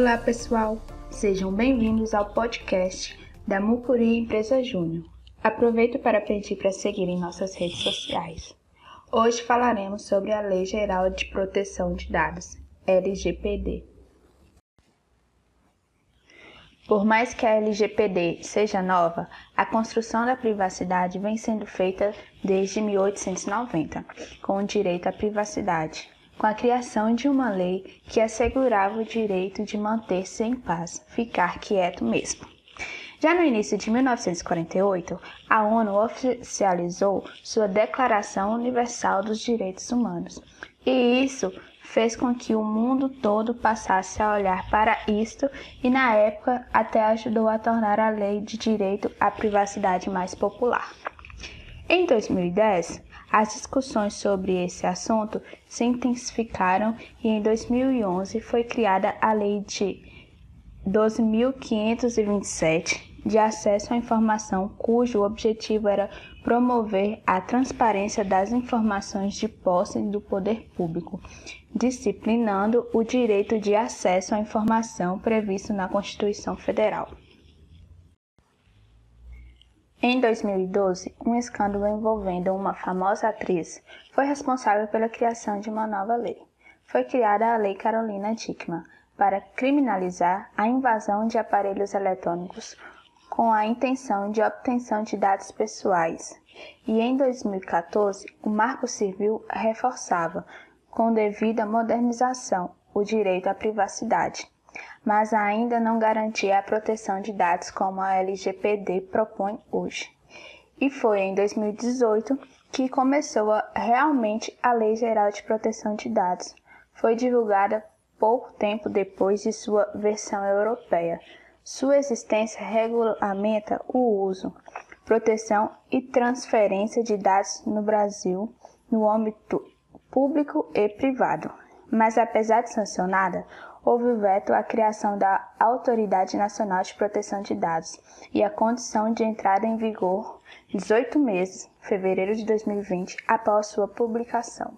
Olá, pessoal. Sejam bem-vindos ao podcast da Mucuri Empresa Júnior. Aproveito para pedir para seguirem nossas redes sociais. Hoje falaremos sobre a Lei Geral de Proteção de Dados, LGPD. Por mais que a LGPD seja nova, a construção da privacidade vem sendo feita desde 1890, com o direito à privacidade, com a criação de uma lei que assegurava o direito de manter-se em paz, ficar quieto mesmo. Já no início de 1948, a ONU oficializou sua Declaração Universal dos Direitos Humanos, e isso fez com que o mundo todo passasse a olhar para isto e, na época, até ajudou a tornar a lei de direito à privacidade mais popular. Em 2010, as discussões sobre esse assunto se intensificaram e em 2011 foi criada a Lei de 12.527 de acesso à informação, cujo objetivo era promover a transparência das informações de posse do poder público, disciplinando o direito de acesso à informação previsto na Constituição Federal. Em 2012, um escândalo envolvendo uma famosa atriz foi responsável pela criação de uma nova lei. Foi criada a Lei Carolina Dickmann para criminalizar a invasão de aparelhos eletrônicos com a intenção de obtenção de dados pessoais. E em 2014, o Marco Civil reforçava, com devida modernização, o direito à privacidade mas ainda não garantia a proteção de dados como a LGPD propõe hoje. E foi em 2018 que começou a, realmente a Lei Geral de Proteção de Dados. Foi divulgada pouco tempo depois de sua versão europeia. Sua existência regulamenta o uso, proteção e transferência de dados no Brasil no âmbito público e privado. Mas apesar de sancionada, houve veto à criação da Autoridade Nacional de Proteção de Dados e a condição de entrada em vigor 18 meses, fevereiro de 2020, após sua publicação.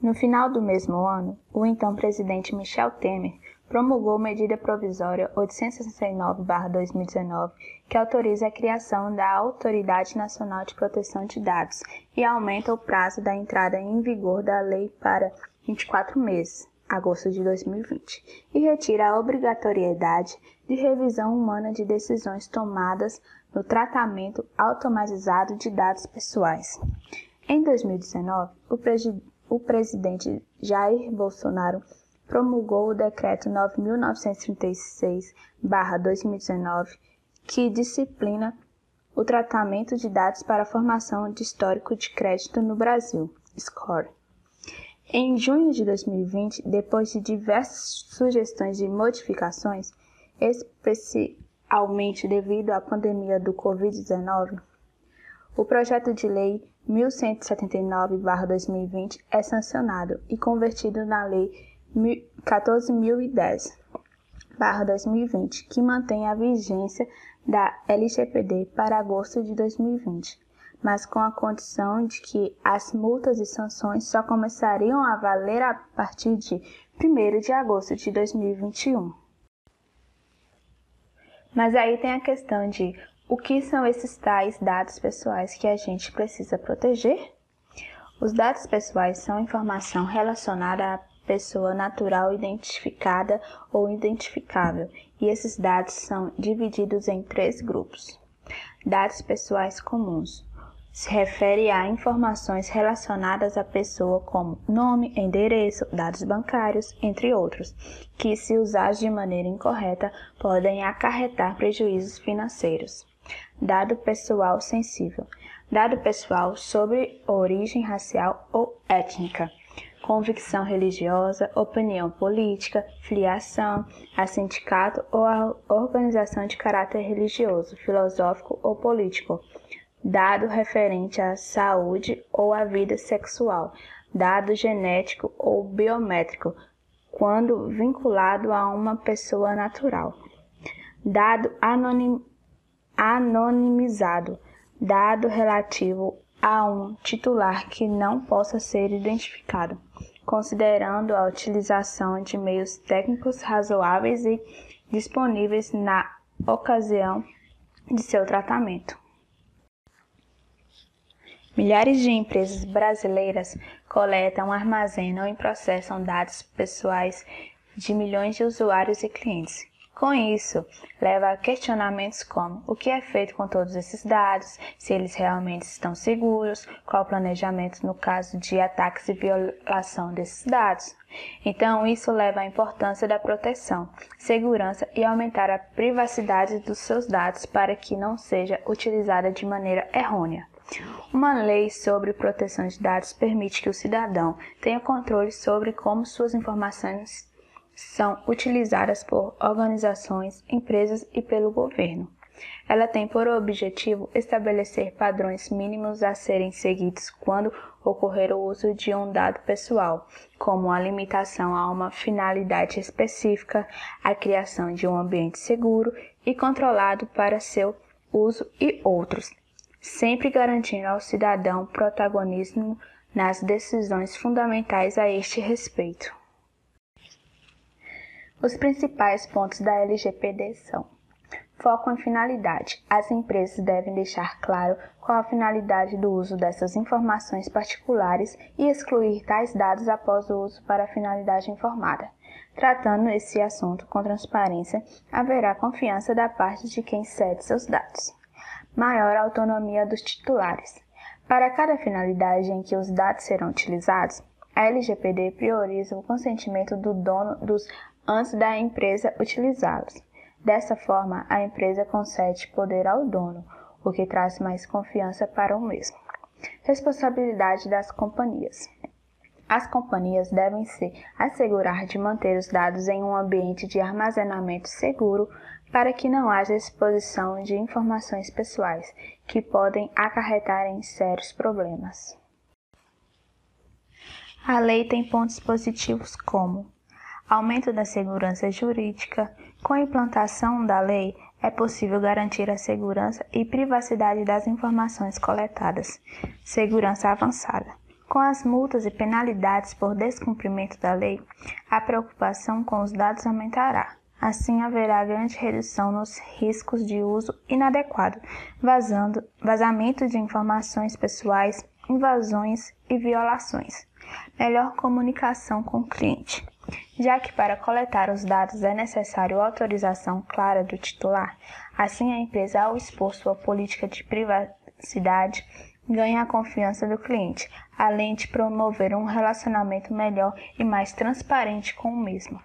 No final do mesmo ano, o então presidente Michel Temer promulgou medida provisória 869-2019, que autoriza a criação da Autoridade Nacional de Proteção de Dados e aumenta o prazo da entrada em vigor da lei para 24 meses, agosto de 2020, e retira a obrigatoriedade de revisão humana de decisões tomadas no tratamento automatizado de dados pessoais. Em 2019, o, o presidente Jair Bolsonaro promulgou o Decreto 9.936-2019, que disciplina o tratamento de dados para a formação de histórico de crédito no Brasil, SCORE. Em junho de 2020, depois de diversas sugestões de modificações, especialmente devido à pandemia do Covid-19, o projeto de lei 1179-2020 é sancionado e convertido na Lei 14.010-2020, que mantém a vigência da LGPD para agosto de 2020 mas com a condição de que as multas e sanções só começariam a valer a partir de 1 de agosto de 2021. Mas aí tem a questão de o que são esses tais dados pessoais que a gente precisa proteger? Os dados pessoais são informação relacionada à pessoa natural identificada ou identificável, e esses dados são divididos em três grupos: dados pessoais comuns, se refere a informações relacionadas à pessoa como nome, endereço, dados bancários, entre outros, que, se usados de maneira incorreta, podem acarretar prejuízos financeiros. Dado pessoal sensível. Dado pessoal sobre origem racial ou étnica convicção religiosa, opinião política, filiação a sindicato ou a organização de caráter religioso, filosófico ou político, dado referente à saúde ou à vida sexual, dado genético ou biométrico, quando vinculado a uma pessoa natural, dado anonim, anonimizado, dado relativo a um titular que não possa ser identificado, considerando a utilização de meios técnicos razoáveis e disponíveis na ocasião de seu tratamento. Milhares de empresas brasileiras coletam, armazenam e processam dados pessoais de milhões de usuários e clientes. Com isso, leva a questionamentos como o que é feito com todos esses dados, se eles realmente estão seguros, qual o planejamento no caso de ataques e violação desses dados. Então, isso leva à importância da proteção, segurança e aumentar a privacidade dos seus dados para que não seja utilizada de maneira errônea. Uma lei sobre proteção de dados permite que o cidadão tenha controle sobre como suas informações são utilizadas por organizações, empresas e pelo governo. Ela tem por objetivo estabelecer padrões mínimos a serem seguidos quando ocorrer o uso de um dado pessoal, como a limitação a uma finalidade específica, a criação de um ambiente seguro e controlado para seu uso e outros, sempre garantindo ao cidadão protagonismo nas decisões fundamentais a este respeito. Os principais pontos da LGPD são: foco em finalidade. As empresas devem deixar claro qual a finalidade do uso dessas informações particulares e excluir tais dados após o uso para a finalidade informada. Tratando esse assunto com transparência, haverá confiança da parte de quem cede seus dados maior autonomia dos titulares. Para cada finalidade em que os dados serão utilizados, a LGPD prioriza o consentimento do dono dos antes da empresa utilizá-los. Dessa forma, a empresa concede poder ao dono, o que traz mais confiança para o mesmo. Responsabilidade das companhias. As companhias devem se assegurar de manter os dados em um ambiente de armazenamento seguro para que não haja exposição de informações pessoais que podem acarretar em sérios problemas. A lei tem pontos positivos como aumento da segurança jurídica. Com a implantação da lei, é possível garantir a segurança e privacidade das informações coletadas. Segurança avançada. Com as multas e penalidades por descumprimento da lei, a preocupação com os dados aumentará. Assim haverá grande redução nos riscos de uso inadequado, vazando, vazamento de informações pessoais, invasões e violações. Melhor comunicação com o cliente. Já que para coletar os dados é necessário autorização clara do titular, assim a empresa, ao expor sua política de privacidade, ganha a confiança do cliente, além de promover um relacionamento melhor e mais transparente com o mesmo.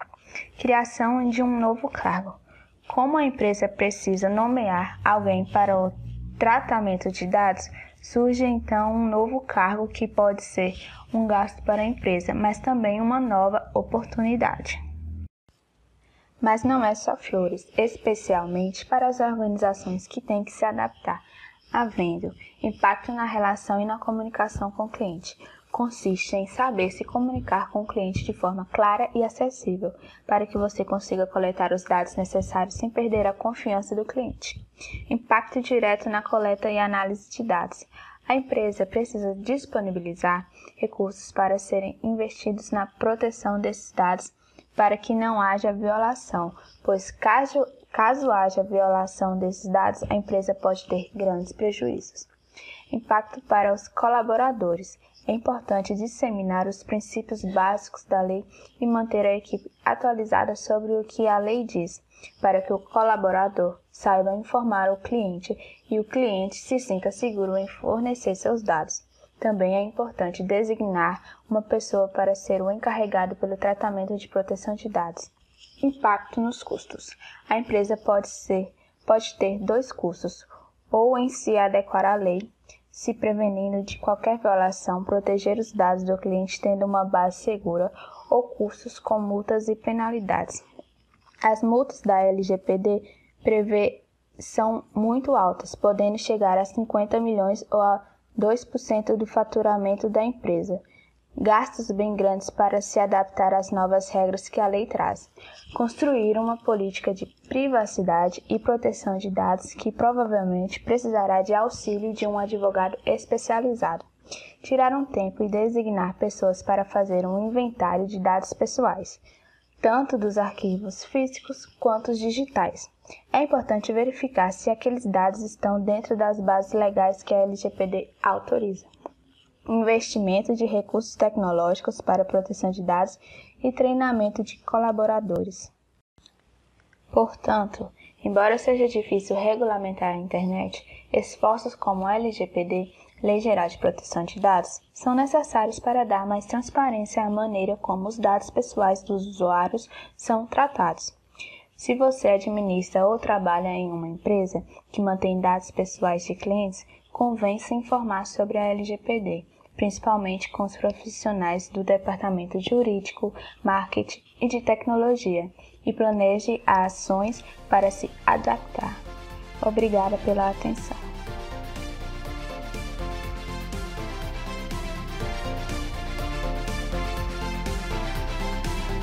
Criação de um novo cargo. Como a empresa precisa nomear alguém para o tratamento de dados, surge então um novo cargo que pode ser um gasto para a empresa, mas também uma nova oportunidade. Mas não é só flores, especialmente para as organizações que têm que se adaptar, havendo impacto na relação e na comunicação com o cliente, consiste em saber se comunicar com o cliente de forma clara e acessível, para que você consiga coletar os dados necessários sem perder a confiança do cliente. Impacto direto na coleta e análise de dados. A empresa precisa disponibilizar recursos para serem investidos na proteção desses dados para que não haja violação, pois caso, caso haja violação desses dados, a empresa pode ter grandes prejuízos. Impacto para os colaboradores. É importante disseminar os princípios básicos da lei e manter a equipe atualizada sobre o que a lei diz, para que o colaborador saiba informar o cliente e o cliente se sinta seguro em fornecer seus dados. Também é importante designar uma pessoa para ser o encarregado pelo tratamento de proteção de dados. Impacto nos custos. A empresa pode ser pode ter dois custos, ou em se adequar à lei se prevenindo de qualquer violação, proteger os dados do cliente tendo uma base segura ou custos com multas e penalidades. As multas da LGPD prevê são muito altas, podendo chegar a 50 milhões ou a 2% do faturamento da empresa. Gastos bem grandes para se adaptar às novas regras que a lei traz, construir uma política de privacidade e proteção de dados que provavelmente precisará de auxílio de um advogado especializado, tirar um tempo e designar pessoas para fazer um inventário de dados pessoais, tanto dos arquivos físicos quanto os digitais. É importante verificar se aqueles dados estão dentro das bases legais que a LGPD autoriza investimento de recursos tecnológicos para proteção de dados e treinamento de colaboradores. Portanto, embora seja difícil regulamentar a internet, esforços como a LGPD, Lei Geral de Proteção de Dados, são necessários para dar mais transparência à maneira como os dados pessoais dos usuários são tratados. Se você administra ou trabalha em uma empresa que mantém dados pessoais de clientes, convém se informar sobre a LGPD principalmente com os profissionais do departamento jurídico, marketing e de tecnologia, e planeje ações para se adaptar. Obrigada pela atenção.